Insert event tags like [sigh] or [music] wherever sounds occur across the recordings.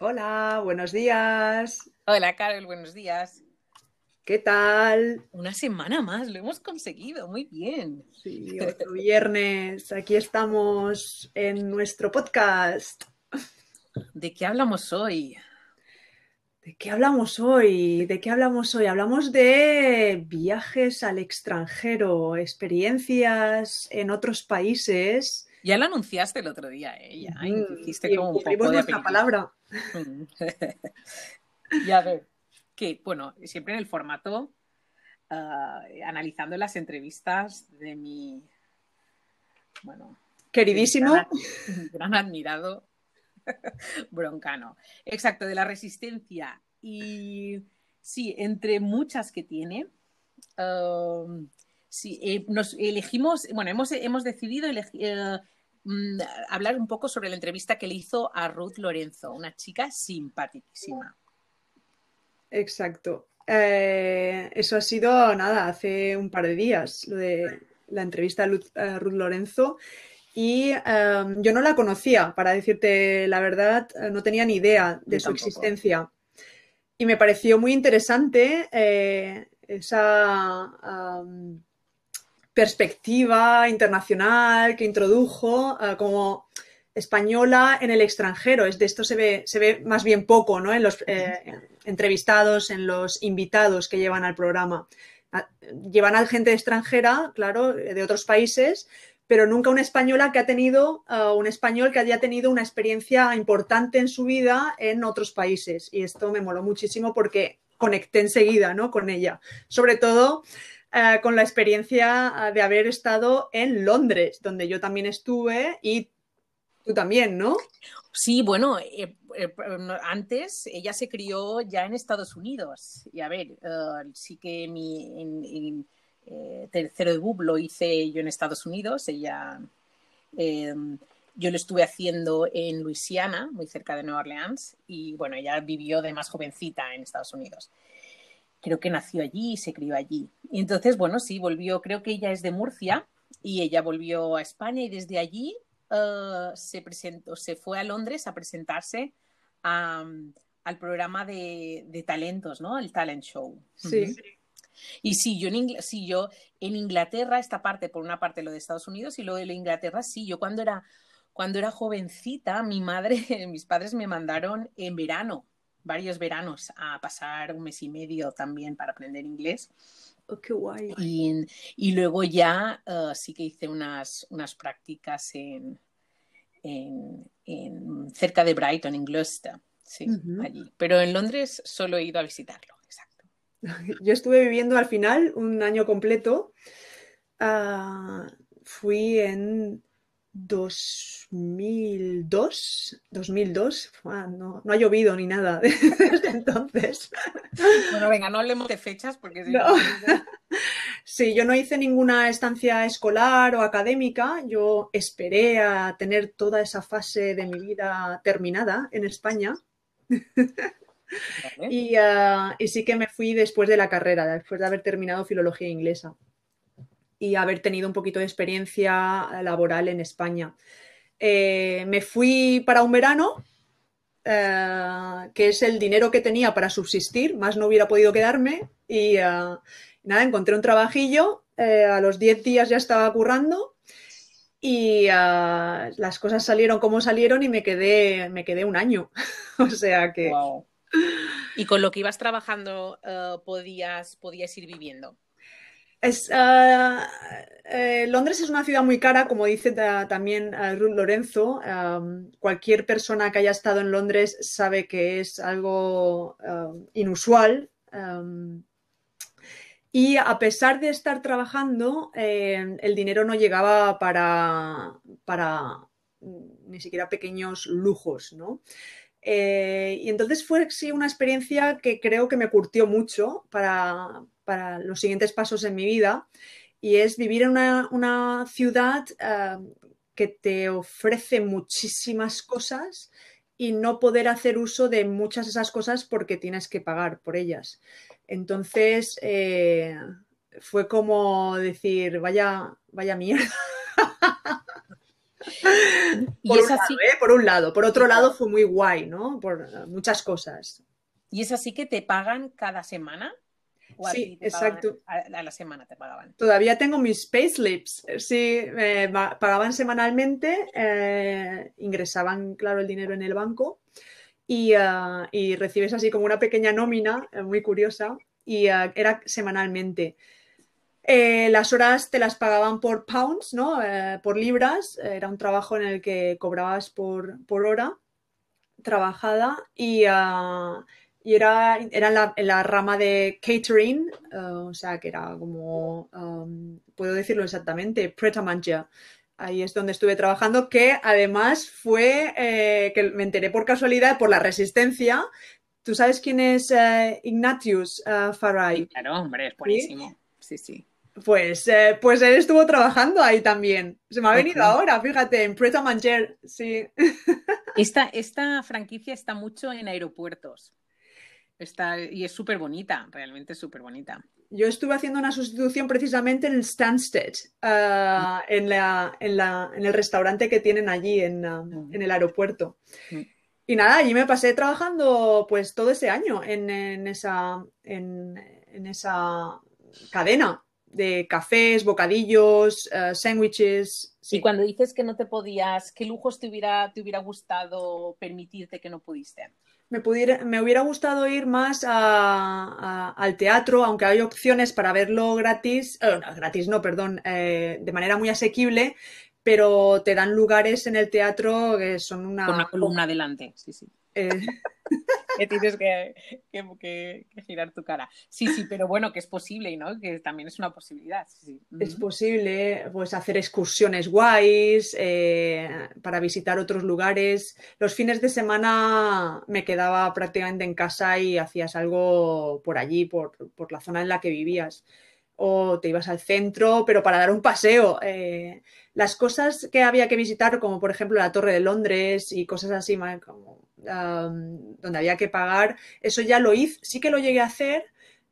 Hola, buenos días. Hola, Carol, buenos días. ¿Qué tal? Una semana más, lo hemos conseguido, muy bien. Sí, [laughs] otro viernes, aquí estamos en nuestro podcast. ¿De qué hablamos hoy? ¿De qué hablamos hoy? ¿De qué hablamos hoy? Hablamos de viajes al extranjero, experiencias en otros países. Ya lo anunciaste el otro día, ¿eh? Ya, Mm, hiciste y como un poco de palabra. Mm. [laughs] y a ver, que, bueno, siempre en el formato, ah, analizando las entrevistas de mi, bueno, Queridísimo. gran, gran admirado [laughs] Broncano. Exacto, de la resistencia. Y sí, entre muchas que tiene, um, sí, eh, nos elegimos, bueno, hemos, hemos decidido eh, mm, hablar un poco sobre la entrevista que le hizo a Ruth Lorenzo, una chica simpaticísima. Exacto. Eh, eso ha sido, nada, hace un par de días, lo de la entrevista a Ruth Lorenzo. Y eh, yo no la conocía, para decirte la verdad, no tenía ni idea de Yo su tampoco. existencia. Y me pareció muy interesante eh, esa perspectiva internacional que introdujo eh, como española en el extranjero. Es de esto se ve, se ve más bien poco, ¿no? En los eh, entrevistados, en los invitados que llevan al programa. Ah, Llevan a gente extranjera, claro, de otros países, pero nunca una española que ha tenido, uh, un español que haya tenido una experiencia importante en su vida en otros países. Y esto me moló muchísimo porque conecté enseguida, ¿no? Con ella. Sobre todo uh, con la experiencia uh, de haber estado en Londres, donde yo también estuve y tú también, ¿no? Sí, bueno, eh, eh, antes ella se crió ya en Estados Unidos. Y a ver, eh, sí que mi en- eh, tercero de BUP lo hice yo en Estados Unidos. Ella, eh, yo lo estuve haciendo en Luisiana, muy cerca de Nueva Orleans. Y bueno, ella vivió de más jovencita en Estados Unidos. Creo que nació allí y se crió allí. Y entonces, bueno, sí, volvió, creo que ella es de Murcia y ella volvió a España y desde allí uh, se presentó, se fue a Londres a presentarse a, al programa de, de, talentos, ¿no? El talent show. Sí. Uh -huh. Y sí, yo en, Ingl sí, yo en Inglaterra, esta parte, por una parte lo de Estados Unidos y luego de Inglaterra, sí, yo cuando era, cuando era jovencita, mi madre, [laughs] mis padres me mandaron en verano, varios veranos, a pasar un mes y medio también para aprender inglés. Oh, qué guay. Y, y luego ya uh, sí que hice unas, unas prácticas en, en, en, cerca de Brighton, en Gloucester, sí, uh -huh. allí. Pero en Londres solo he ido a visitarlo, exacto. [laughs] Yo estuve viviendo al final un año completo. Uh, fui en 2002, 2002, no, no, ha llovido ni nada [laughs] desde entonces. Bueno, venga, no hablemos de fechas porque si no. [laughs] Sí, yo no hice ninguna estancia escolar o académica, yo esperé a tener toda esa fase de mi vida terminada en España. Vale. [laughs] y, uh, y sí que me fui después de la carrera, después de haber terminado filología inglesa y haber tenido un poquito de experiencia laboral en España. Eh, me fui para un verano, eh, que es el dinero que tenía para subsistir, más no hubiera podido quedarme y uh, nada, encontré un trabajillo, eh, a los 10 días ya estaba currando y las cosas salieron como salieron y me quedé, me quedé un año. [laughs] o sea que... Wow. ¿Y con lo que ibas trabajando podías, podías ir viviendo? Uh, eh, Londres es una ciudad muy cara, como dice también uh, Ruth Lorenzo. Cualquier persona que haya estado en Londres sabe que es algo inusual. Y a pesar de estar trabajando, eh, el dinero no llegaba para, para ni siquiera pequeños lujos, ¿no? Eh, y entonces fue sí una experiencia que creo que me curtió mucho para, para los siguientes pasos en mi vida y es vivir en una, una ciudad uh, que te ofrece muchísimas cosas y no poder hacer uso de muchas de esas cosas porque tienes que pagar por ellas. Entonces eh, fue como decir, vaya, vaya mierda. [laughs] y por, es un así... lado, ¿eh? por un lado. Por otro lado, fue muy guay, ¿no? Por muchas cosas. ¿Y es así que te pagan cada semana? Sí, exacto. A, la semana te pagaban. Todavía tengo mis payslips. Sí, me pagaban semanalmente, eh, ingresaban, claro, el dinero en el banco y, ah, y recibes así como una pequeña nómina, eh, muy curiosa, y ah, era semanalmente. Eh, las horas te las pagaban por pounds, ¿no? por libras. Era un trabajo en el que cobrabas por, por hora trabajada y, uh, y era, era la, la, rama de catering, uh, o sea, que era como, um, puedo decirlo exactamente, preta Ahí es donde estuve trabajando, que además fue, eh, que me enteré por casualidad, por la resistencia. ¿Tú sabes quién es uh, Ignatius Farai? Claro, hombre, es buenísimo. Sí, sí. Pues, eh, pues él estuvo trabajando ahí también. Se me ha venido ahora, fíjate, en Preta Manger, sí. [laughs] Esta, esta franquicia está mucho en aeropuertos. Está, y es súper bonita, realmente súper bonita. Yo estuve haciendo una sustitución precisamente en el Stansted, uh, en, la, en, la, en, el restaurante que tienen allí en, uh, en el aeropuerto. Y nada, allí me pasé trabajando pues todo ese año en, en esa, en, esa cadena de cafés, bocadillos, uh, sándwiches. Sí. Y cuando dices que no te podías, ¿qué lujos te hubiera, te hubiera gustado permitirte que no pudiste? Me, pudiera, me hubiera gustado ir más a, al teatro, aunque hay opciones para verlo gratis, eh, gratis no, perdón, eh, de manera muy asequible, pero te dan lugares en el teatro que son una... Con una columna delante, sí, sí. Eh, [laughs] que tienes que, girar tu cara. Sí, sí, pero bueno, que es posible, ¿no? Que también es una posibilidad. Es posible, pues, hacer excursiones guays, eh, para visitar otros lugares. Los fines de semana me quedaba prácticamente en casa y hacías algo por allí, por, la zona en la que vivías. O te ibas al centro, pero para dar un paseo. Eh, las cosas que había que visitar, como por ejemplo la Torre de Londres y cosas así, como donde había que pagar, eso ya lo hice, sí que lo llegué a hacer,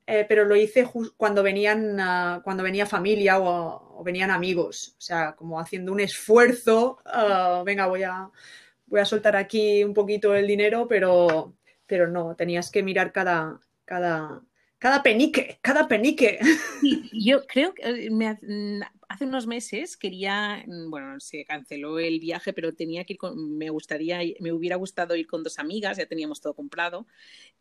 eh, pero lo hice cuando venían, cuando venía familia o, venían amigos, o sea, como haciendo un esfuerzo, uh, venga, voy a, voy a soltar aquí un poquito el dinero, pero, pero no, tenías que mirar cada, cada, cada penique, cada penique. Sí, [laughs] yo creo que eh, me, hace unos meses quería, mm, bueno, se canceló el viaje, pero tenía que ir con, me gustaría, me hubiera gustado ir con dos amigas, ya teníamos todo comprado,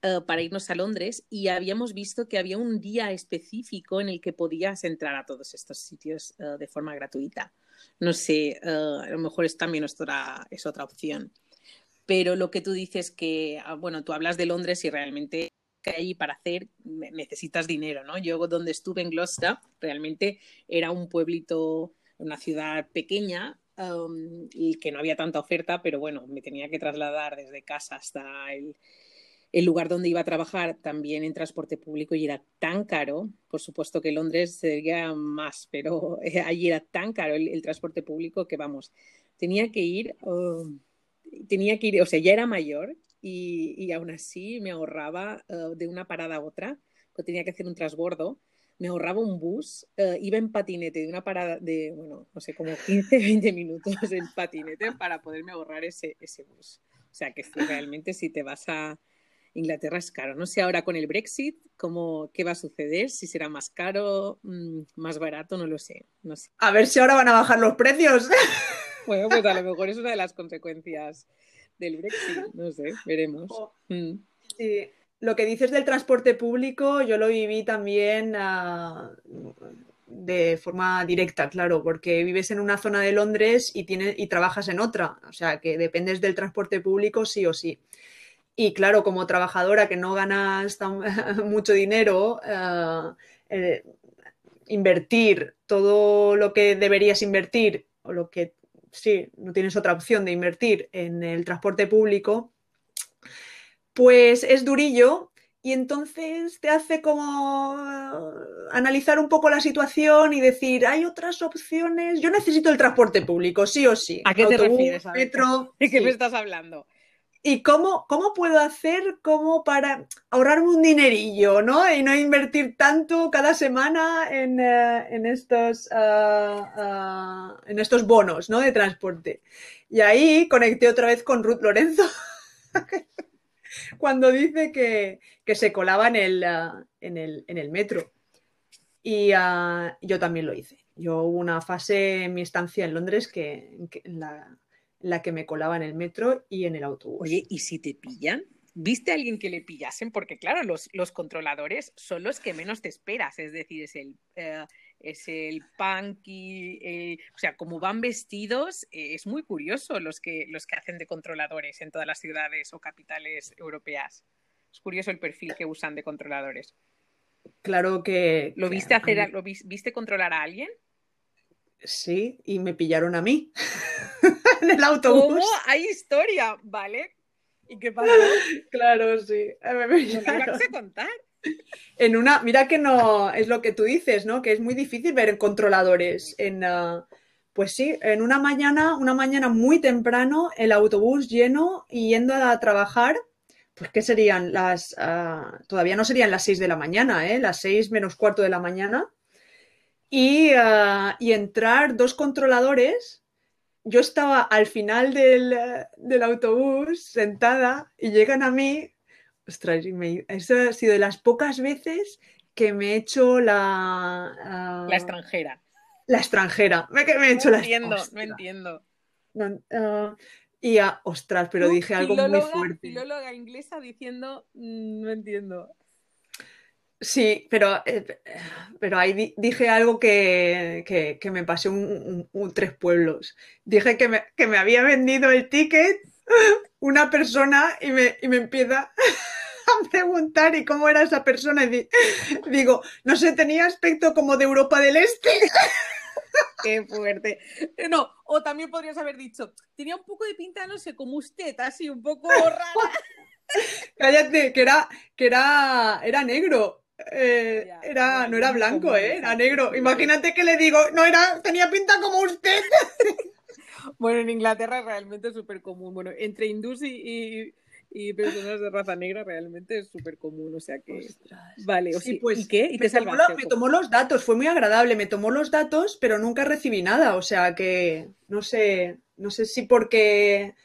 uh, para irnos a Londres y habíamos visto que había un día específico en el que podías entrar a todos estos sitios uh, de forma gratuita. No sé, uh, a lo mejor es también otra, es otra opción. Pero lo que tú dices que, ah, bueno, tú hablas de Londres y realmente que hay para hacer necesitas dinero, ¿no? Yo donde estuve en Gloucester realmente era un pueblito, una ciudad pequeña um, y que no había tanta oferta, pero bueno, me tenía que trasladar desde casa hasta el, lugar donde iba a trabajar también en transporte público y era tan caro, por supuesto que Londres sería más, pero [laughs] allí era tan caro el, transporte público que vamos, tenía que ir, um, tenía que ir, o sea, ya era mayor y, y aún así me ahorraba uh, de una parada a otra, pues tenía que hacer un transbordo, me ahorraba un bus, uh, iba en patinete de una parada de, bueno, no sé, como 15, 20 minutos en patinete para poderme ahorrar ese, ese bus. O sea que realmente si te vas a Inglaterra es caro. No sé ahora con el Brexit cómo, qué va a suceder, si será más caro, mmm, más barato, no lo sé, no sé. A ver si ahora van a bajar los precios. Bueno, pues a lo mejor es una de las consecuencias del Brexit, no sé, veremos. Oh. Mm. Sí. Lo que dices del transporte público, yo lo viví también uh, de forma directa, claro, porque vives en una zona de Londres y, tienes, y trabajas en otra, o sea, que dependes del transporte público sí o sí. Y claro, como trabajadora que no ganas tan, [laughs] mucho dinero, uh, eh, invertir todo lo que deberías invertir o lo que sí, no tienes otra opción de invertir en el transporte público, pues es durillo y entonces te hace como analizar un poco la situación y decir, hay otras opciones, yo necesito el transporte público, sí o sí. ¿A qué te refieres? ¿De qué me estás hablando? ¿Y cómo, cómo puedo hacer como para ahorrarme un dinerillo, ¿no? Y no invertir tanto cada semana en, eh, en estos, ah, ah, en estos bonos, ¿no? De transporte. Y ahí conecté otra vez con Ruth Lorenzo, [laughs] cuando dice que, que se colaba en el, ah, en el, en el metro. Y yo también lo hice. Yo hubo una fase en mi estancia en Londres que, la, la que me colaba en el metro y en el autobús. Oye, ¿y si te pillan? ¿Viste a alguien que le pillasen? Porque claro, los, los controladores son los que menos te esperas, es decir, es el, eh, es el punky, eh, o sea, como van vestidos, eh, es muy curioso los que, los que hacen de controladores en todas las ciudades o capitales europeas. Es curioso el perfil que usan de controladores. Claro que... ¿Lo viste, hacer, ¿lo viste controlar a alguien? Sí, y me pillaron a mí. [laughs] en el autobús. ¿Cómo? Hay historia, ¿vale? ¿Y qué pasó? [laughs] Claro, sí. Me vas a contar? En una, mira que no, es lo que tú dices, ¿no? Que es muy difícil ver controladores. En, uh, pues sí, en una mañana, una mañana muy temprano, el autobús lleno y yendo a trabajar, pues ¿qué serían? Las, uh, todavía no serían las seis de la mañana, ¿eh? Las seis menos cuarto de la mañana. Y, uh, y entrar dos controladores yo estaba al final del, del, autobús sentada y llegan a mí. Ostras, me, eso ha sido de las pocas veces que me he hecho la. Uh, la extranjera. La extranjera. Me, me he hecho no la entiendo, no entiendo. No, uh, y a, ostras, pero dije algo filóloga, muy fuerte. Filóloga inglesa diciendo, mm, no entiendo. Sí, pero, eh, pero ahí dije algo que, que, que me pasé un, un, un, tres pueblos. Dije que me, que me, había vendido el ticket [laughs] una persona y me, y me empieza [laughs] a preguntar y cómo era esa persona. Y di, [laughs] digo, no sé, tenía aspecto como de Europa del Este. Qué fuerte. No, o también podrías haber dicho, tenía un poco de pinta, no sé, como usted, así un poco rara. Cállate, que era, que era, era negro. Eh, era, no era blanco, ¿eh? era negro. Imagínate que le digo, no era, tenía pinta como usted. [laughs] Bueno, en Inglaterra realmente es súper común. Bueno, entre hindús y, y, y, personas de raza negra realmente es súper común. O sea que. Ostras. Vale, o sí, sea, pues, ¿y qué? ¿Y me, te tomó lo, me tomó los datos, fue muy agradable. Me tomó los datos, pero nunca recibí nada. O sea que no sé, no sé si porque.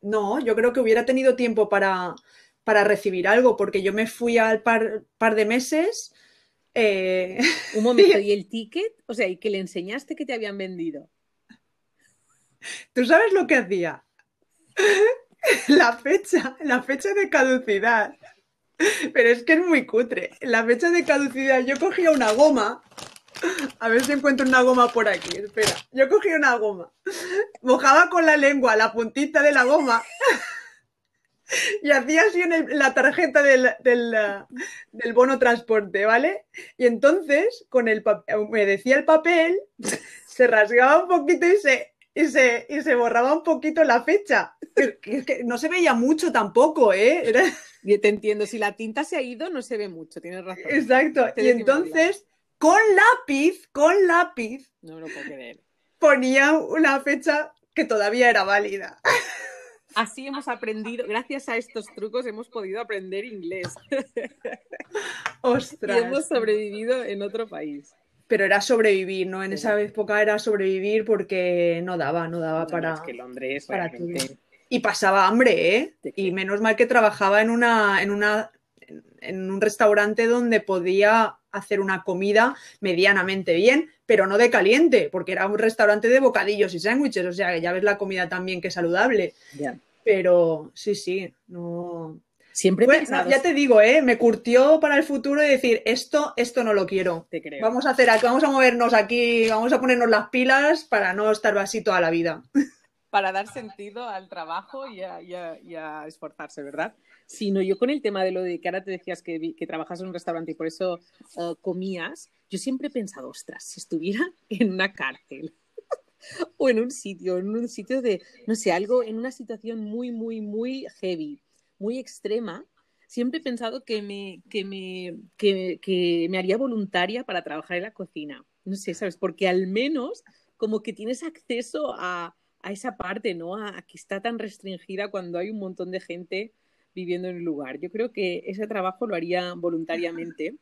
No, yo creo que hubiera tenido tiempo para para recibir algo, porque yo me fui al par, par de meses. Eh... Un momento, ¿y el ticket? O sea, ¿y que le enseñaste que te habían vendido? ¿Tú sabes lo que hacía? [laughs] La fecha, la fecha de caducidad. Pero es que es muy cutre. La fecha de caducidad, yo cogía una goma. A ver si encuentro una goma por aquí. Espera. Yo cogía una goma. Mojaba con la lengua la puntita de la goma [laughs] [laughs] y hacía así en, el, la tarjeta del, del, del, bono transporte, ¿vale? Y entonces, con el humedecía el papel, [laughs] se rasgaba un poquito y se, y se, y se borraba un poquito la fecha. Es que, que no se veía mucho tampoco, ¿eh? Era... [laughs] Yo te entiendo, si la tinta se ha ido, no se ve mucho, tienes razón. Exacto. Y entonces, con lápiz, con lápiz, no me lo puedo creer. ponía una fecha que todavía era válida. Así hemos aprendido, gracias a estos trucos hemos podido aprender inglés. [laughs] Ostras. Y hemos sobrevivido en otro país. Pero era sobrevivir, ¿no? En esa época era sobrevivir porque no daba, no daba No, para, es que Londres para todo. Y pasaba hambre, ¿eh? Y menos mal que trabajaba en una, en una, en un restaurante donde podía hacer una comida medianamente bien, pero no de caliente, porque era un restaurante de bocadillos y sándwiches, o sea que ya ves la comida también que es saludable. Pero sí, sí, no. Siempre no, ya te digo, ¿eh? Me curtió para el futuro y decir, esto, esto no lo quiero. te creo. Vamos a hacer aquí, vamos a movernos aquí, vamos a ponernos las pilas para no estar así toda la vida. para dar sentido al trabajo y a, y a- y a esforzarse, ¿verdad? Sino yo con el tema de lo de que ahora te decías que, trabajas en un restaurante y por eso comías, yo siempre he pensado, ostras, si estuviera [laughs] en una cárcel [laughs] o en un sitio, en un sitio de, no sé, algo, en una situación muy, muy, muy heavy, muy extrema, siempre he pensado que me, que me, que me haría voluntaria para trabajar en la cocina. No sé, ¿sabes? Porque al menos como que tienes acceso a, a esa parte, ¿no? A, que está tan restringida cuando hay un montón de gente viviendo en el lugar. Yo creo que ese trabajo lo haría voluntariamente.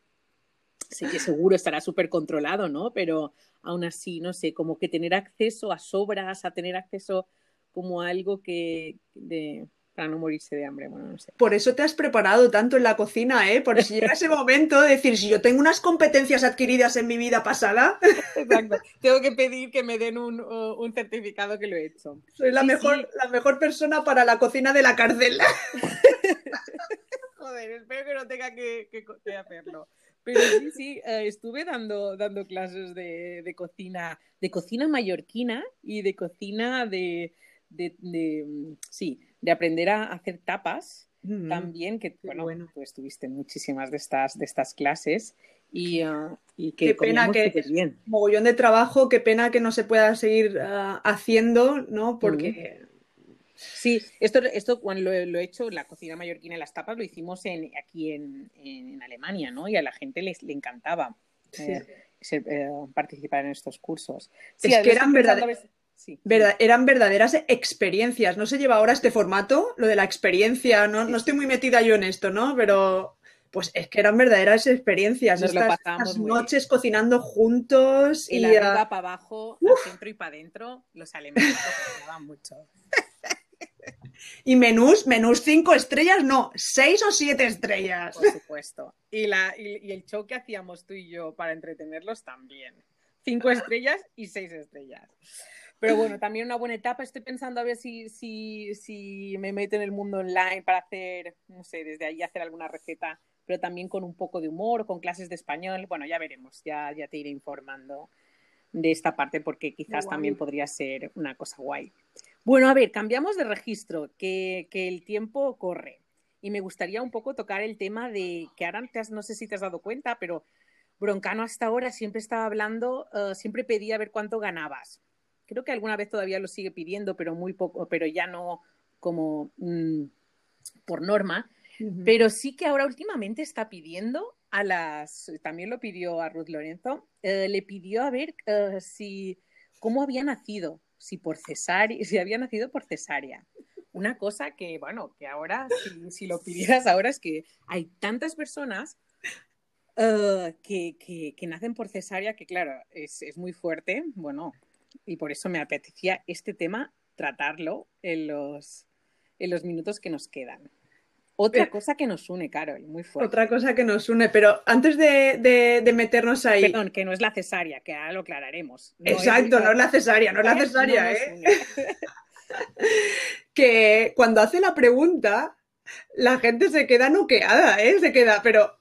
Sé que seguro estará súper controlado, ¿no? Pero aún así, no sé, como que tener acceso a sobras, a tener acceso como a algo que de, para no morirse de hambre, bueno, no sé. Por eso te has preparado tanto en la cocina, ¿eh? Por si llega ese momento de decir, si yo tengo unas competencias adquiridas en mi vida pasada. [laughs] Exacto. Tengo que pedir que me den un, un certificado que lo he hecho. Soy la, mejor, la mejor persona para la cocina de la cárcel. [laughs] [laughs] Joder, espero que no tenga que, que, hacerlo. Pero sí, sí, eh, estuve dando, dando clases de, de, cocina, de cocina mallorquina y de cocina de, de, de sí, de aprender a hacer tapas también, que bueno, bueno, pues tuviste muchísimas de estas, de estas clases y, uh, y que qué pena que bien. mogollón de trabajo, qué pena que no se pueda seguir uh, haciendo, ¿no? Porque Sí, esto, esto cuando lo, he hecho, la cocina mallorquina y las tapas, lo hicimos en, aquí en, en, Alemania, ¿no? Y a la gente les, le encantaba eh, eh, participar en estos cursos. Sí, es que eran verdaderos eran verdaderas experiencias. No se lleva ahora este formato, lo de la experiencia. No, no estoy muy metida yo en esto, ¿no? Pero pues es que eran verdaderas experiencias. Nos estas, noches cocinando juntos. Y, la ruta para abajo, al centro y para adentro, los alemanes lo mucho. [laughs] Y menús, menús cinco estrellas, no, seis o siete estrellas. Por supuesto. Y, la, y el show que hacíamos tú y yo para entretenerlos también. Cinco estrellas y seis estrellas. Pero bueno, también una buena etapa. Estoy pensando a ver si, si, si me meto en el mundo online para hacer, no sé, desde ahí hacer alguna receta, pero también con un poco de humor, con clases de español. Bueno, ya veremos, ya, ya te iré informando de esta parte porque quizás también podría ser una cosa guay. Bueno, a ver, cambiamos de registro, que, que, el tiempo corre. Y me gustaría un poco tocar el tema de que ahora no sé si te has dado cuenta, pero Broncano hasta ahora siempre estaba hablando, uh, siempre pedía ver cuánto ganabas creo que alguna vez todavía lo sigue pidiendo, pero muy poco, pero ya no como mm, por norma. Pero sí que ahora últimamente está pidiendo a las, también lo pidió a Ruth Lorenzo, eh, le pidió a ver eh, si, cómo había nacido, si por cesárea, si había nacido por cesárea. Una cosa que, bueno, que ahora, si, lo pidieras ahora es que hay tantas personas eh, que, que, que, nacen por cesárea que, claro, es, es muy fuerte. Bueno, y por eso me apetecía este tema tratarlo en los, en los minutos que nos quedan. Otra cosa que nos une, Carol, muy fuerte. Otra cosa que nos une, pero antes de, de, meternos ahí. Perdón, que no es la cesárea, que ahora lo aclararemos. Exacto, no es la cesárea, no es la [laughs] cesárea, ¿eh? [laughs] que cuando hace la pregunta, la gente se queda noqueada, ¿eh? Se queda, pero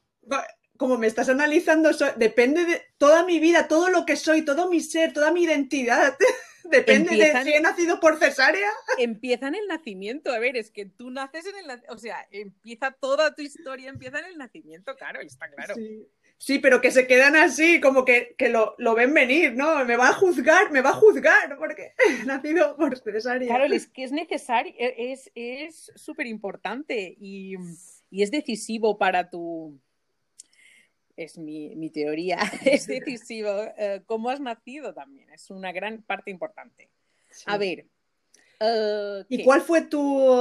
como me estás analizando, depende de toda mi vida, todo lo que soy, todo mi ser, toda mi identidad. [laughs] Depende de si he nacido por cesárea. Empieza en el nacimiento. A ver, es que tú naces en el O sea, empieza toda tu historia, empieza en el nacimiento, claro, está claro. Sí. pero que se quedan así, como que, lo, ven venir, ¿no? Me va a juzgar, me va a juzgar, porque [laughs] he nacido por cesárea. Claro, es que es necesario, e, es súper importante y, y es decisivo para tu es mi, teoría, [laughs] [laughs] es decisivo eh, cómo has nacido también, es una gran parte importante. A ver. Eh, ¿Y cuál fue tu,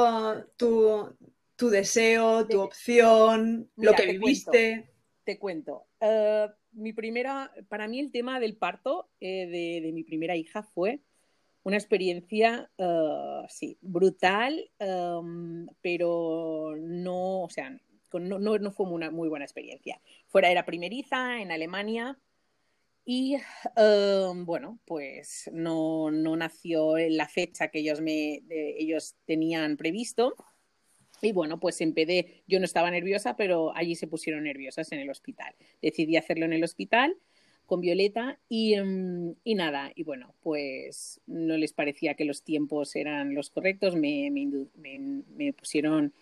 tu, deseo, tu opción, lo que viviste? te cuento. Eh, mi primera, para mí el tema del parto de, de, mi primera hija fue una experiencia, sí, brutal, pero no, o sea, no, no, fue una muy buena experiencia. Fuera era primeriza en Alemania y em, bueno, pues no, no, nació en la fecha que ellos, me, ellos tenían previsto. Y bueno, pues empecé, yo no estaba nerviosa, pero allí se pusieron nerviosas en el hospital. Decidí hacerlo en el hospital con Violeta y, em, y, nada, y bueno, pues no les parecía que los tiempos eran los correctos, me, me pusieron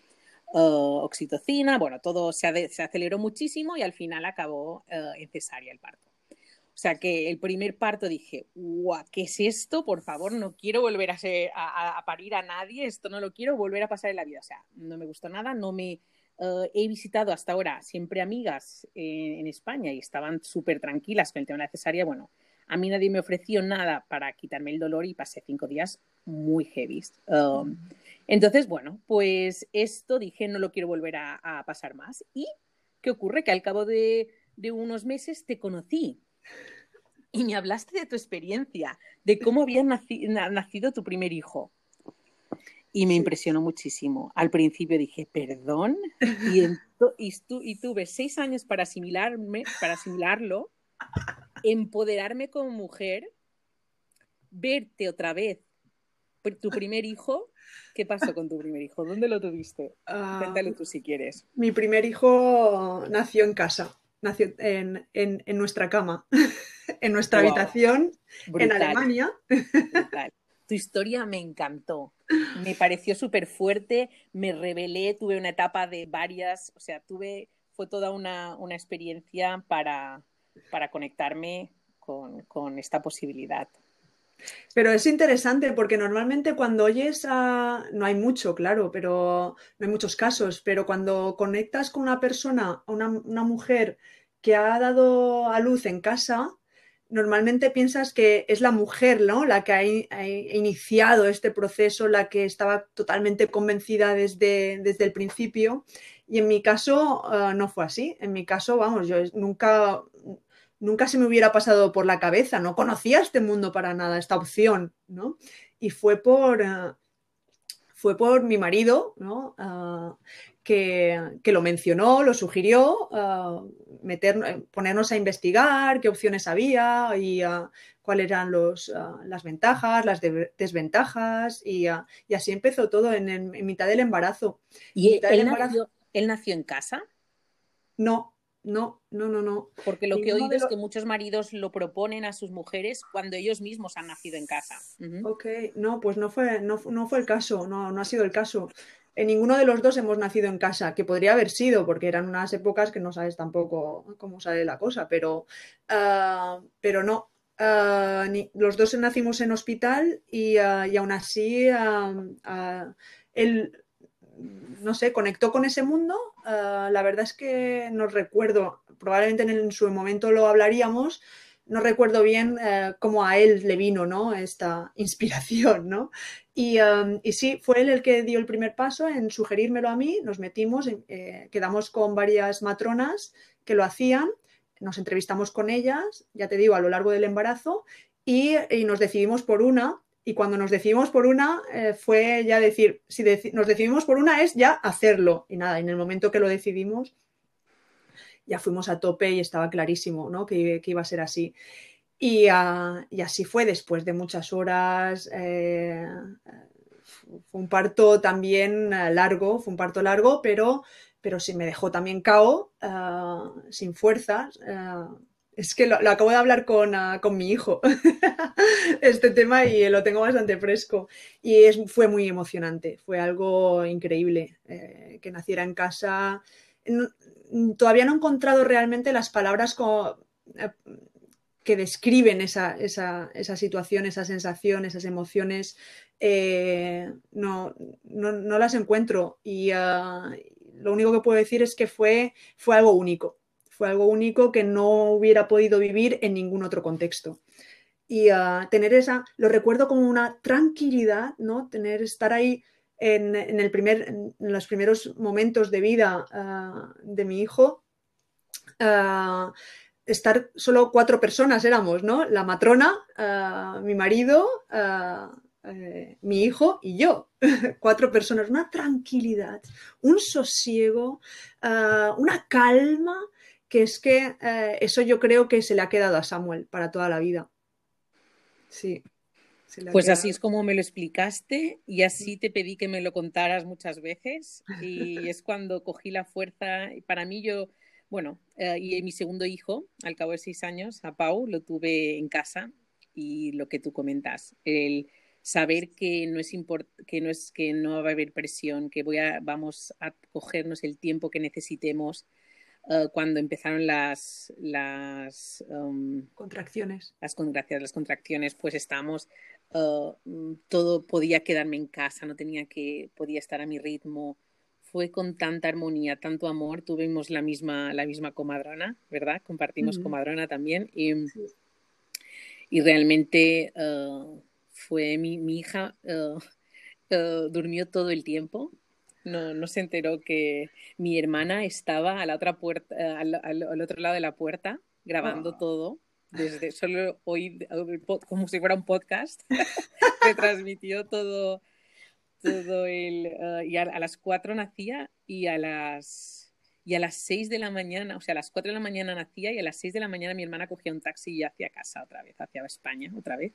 uh, oxitocina, bueno, todo se, se, aceleró muchísimo y al final acabó uh, en cesárea el parto. O sea que el primer parto dije, guau, ¿qué es esto? Por favor, no quiero volver a, a, parir a nadie, esto no lo quiero volver a pasar en la vida. O sea, no me gustó nada, no me... Uh, he visitado hasta ahora siempre amigas en, en España y estaban súper tranquilas con el tema de la cesárea. Bueno, a mí nadie me ofreció nada para quitarme el dolor y pasé cinco días muy heavy. Um, entonces, bueno, pues esto dije, no lo quiero volver a, pasar más. ¿Y qué ocurre? Que al cabo de, unos meses te conocí y me hablaste de tu experiencia, de cómo había nacido tu primer hijo. Y me impresionó muchísimo. Al principio dije, perdón, y, y, tuve seis años para asimilarme, para asimilarlo, empoderarme como mujer, verte otra vez, tu primer hijo. ¿Qué pasó con tu primer hijo? ¿Dónde lo tuviste? Uh, Cuéntalo tú si quieres. Mi primer hijo nació en casa, nació en, nuestra cama, [laughs] en nuestra habitación, en Alemania tu historia me encantó. Me pareció súper fuerte, me revelé, tuve una etapa de varias, o sea, tuve, fue toda una, experiencia para, para conectarme con, esta posibilidad. Pero es interesante porque normalmente cuando oyes a... No hay mucho, claro, pero no hay muchos casos, pero cuando conectas con una persona, una, mujer que ha dado a luz en casa, normalmente piensas que es la mujer, ¿no? La que ha, iniciado este proceso, la que estaba totalmente convencida desde, desde el principio. Y en mi caso eh, no fue así. En mi caso, vamos, yo nunca, nunca se me hubiera pasado por la cabeza, no conocía este mundo para nada, esta opción, ¿no? Y fue por, eh, fue por mi marido, ¿no? Ah, que, lo mencionó, lo sugirió, uh, meter, ponernos a investigar qué opciones había y uh, cuáles eran los, uh, las ventajas, las desventajas y, así empezó todo en, mitad del embarazo. ¿Y él, Nació, él nació en casa? No, no, no, no, no. Porque lo que he oído es que muchos maridos lo proponen a sus mujeres cuando ellos mismos han nacido en casa. Ok, no, pues no fue, no, no fue el caso, no, no ha sido el caso en ninguno de los dos hemos nacido en casa, que podría haber sido, porque eran unas épocas que no sabes tampoco cómo sale la cosa, pero, ah, pero no. Ah, los dos nacimos en hospital y, uh, y aún así él, no sé, conectó con ese mundo. la verdad es que no recuerdo, probablemente en, su momento lo hablaríamos, no recuerdo bien eh, cómo a él le vino ¿no? esta [laughs] inspiración, ¿no? Um, y, sí, fue él el que dio el primer paso en sugerírmelo a mí, nos metimos, eh, quedamos con varias matronas que lo hacían, nos entrevistamos con ellas, ya te digo, a lo largo del embarazo, y, nos decidimos por una, y cuando nos decidimos por una eh, fue ya decir, si nos decidimos por una es ya hacerlo, y nada, en el momento que lo decidimos ya fuimos a tope y estaba clarísimo ¿no? que, iba a ser así. Ah, y, así fue después de muchas horas. Eh, fue un parto también eh, largo, fue un parto largo, pero, pero sí me dejó también cao, ah, sin fuerzas. Ah, es que lo, acabo de hablar con, mi hijo, [laughs] este tema, y lo tengo bastante fresco. Y fue muy emocionante, fue algo increíble eh, que naciera en casa. todavía no he encontrado realmente las palabras como, que describen esa, situación, esa sensación, esas emociones, eh, no, no, las encuentro. Y ah, lo único que puedo decir es que fue, fue algo único. Fue algo único que no hubiera podido vivir en ningún otro contexto. Y ah, tener esa, lo recuerdo como una tranquilidad, ¿no? Tener, estar ahí en, el primer, en los primeros momentos de vida ah, de mi hijo estar solo cuatro personas éramos, ¿no? La matrona, mi marido, eh, mi hijo y yo. [laughs] cuatro personas, una tranquilidad, un sosiego, una calma, que es que eso yo creo que se le ha quedado a Samuel para toda la vida. Sí. Pues así es como me lo explicaste y así te pedí que me lo contaras muchas veces [laughs] y es cuando cogí la fuerza. Para mí yo bueno, eh, y mi segundo hijo, al cabo de seis años, a Pau, lo tuve en casa y lo que tú comentas, el saber que no es que no es que no va a haber presión, que voy a, vamos a cogernos el tiempo que necesitemos. Eh, cuando empezaron las, las um, contracciones. Las, gracias, las contracciones, pues estamos, uh, todo podía quedarme en casa, no tenía que, podía estar a mi ritmo, fue con tanta armonía, tanto amor, tuvimos la misma, la misma comadrona, ¿verdad? Compartimos comadrona también. Y, y realmente uh, fue mi, mi hija, durmió todo el tiempo. No, no, se enteró que mi hermana estaba a la otra puerta, al, al, al otro lado de la puerta grabando oh. todo desde solo hoy como si fuera un podcast [laughs] se transmitió todo todo el uh, y a, a, las cuatro nacía y a las y a las seis de la mañana, o sea, a las cuatro de la mañana nacía y a las seis de la mañana mi hermana cogía un taxi y hacia casa otra vez, hacia España otra vez.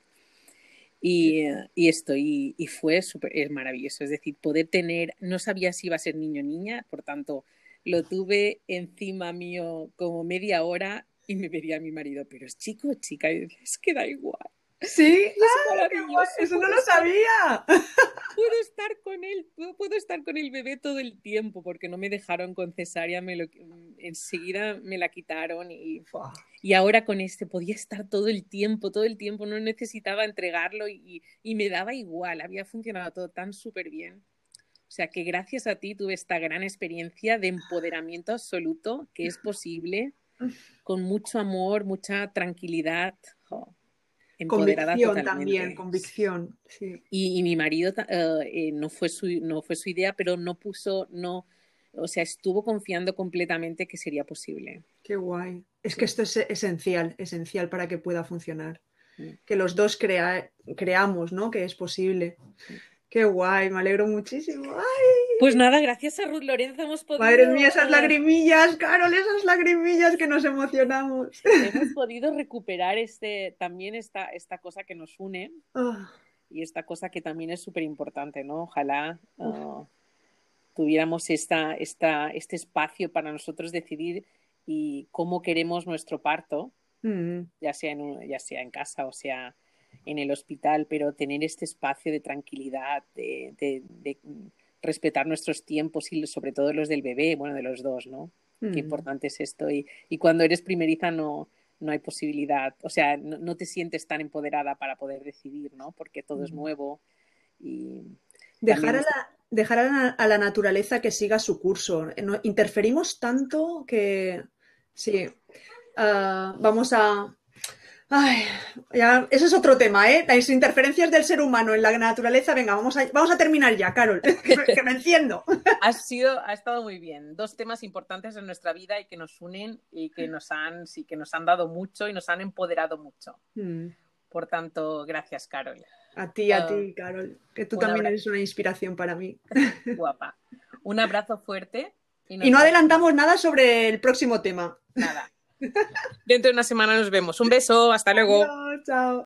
Y, y esto, y, y fue súper, es maravilloso, es decir, poder tener, no sabía si iba a ser niño o niña, por tanto, lo tuve encima mío como media hora y me vería a mi marido, pero es chico o chica, y es que da igual. Sí, [laughs] es ah, maravilloso. Eso no lo sabía. Puedo estar con él, puedo estar con el bebé todo el tiempo porque no me dejaron con cesárea, me lo, enseguida me la quitaron y, y ahora con este podía estar todo el tiempo, todo el tiempo, no necesitaba entregarlo y, y me daba igual, había funcionado todo tan súper bien. O sea que gracias a ti tuve esta gran experiencia de empoderamiento absoluto, que es posible, con mucho amor, mucha tranquilidad. Oh empoderada convicción totalmente. también, convicción. Sí. Y, y, mi marido uh, eh, no, fue su, no fue su idea, pero no puso, no, o sea, estuvo confiando completamente que sería posible. Qué guay. Es que esto es esencial, esencial para que pueda funcionar. Sí. Que los dos crea, creamos, ¿no? Que es posible. Qué guay, me alegro muchísimo. ¡Ay! Pues nada, gracias a Ruth Lorenzo hemos podido. Madre mía, esas lagrimillas, Carol, esas lagrimillas que nos emocionamos. Hemos podido recuperar este, también esta, esta cosa que nos une oh. y esta cosa que también es súper importante, ¿no? Ojalá uh, tuviéramos esta, esta, este espacio para nosotros decidir y cómo queremos nuestro parto, mm. ya, sea en, ya sea en casa o sea en el hospital, pero tener este espacio de tranquilidad, de, de, de respetar nuestros tiempos y sobre todo los del bebé, bueno, de los dos, ¿no? Mm. Qué importante es esto. Y, y, cuando eres primeriza no, no hay posibilidad, o sea, no, no, te sientes tan empoderada para poder decidir, ¿no? Porque todo mm. es nuevo. Y dejar, a la, dejar a la, a la, naturaleza que siga su curso. No, interferimos tanto que, sí, uh, vamos a Ay, ya, eso es otro tema, ¿eh? Las interferencias del ser humano en la naturaleza. Venga, vamos a, vamos a terminar ya, Carol, [laughs] que, me, que me enciendo. Ha, sido, ha estado muy bien. Dos temas importantes en nuestra vida y que nos unen y que nos han, sí, que nos han dado mucho y nos han empoderado mucho. Mm. Por tanto, gracias, Carol. A ti, a uh, ti, Carol, que tú también abrazo. eres una inspiración para mí. [laughs] Guapa. Un abrazo fuerte. Y, y no adelantamos nada sobre el próximo tema. Nada. Dentro de una semana nos vemos. Un beso, hasta luego. Adiós, chao.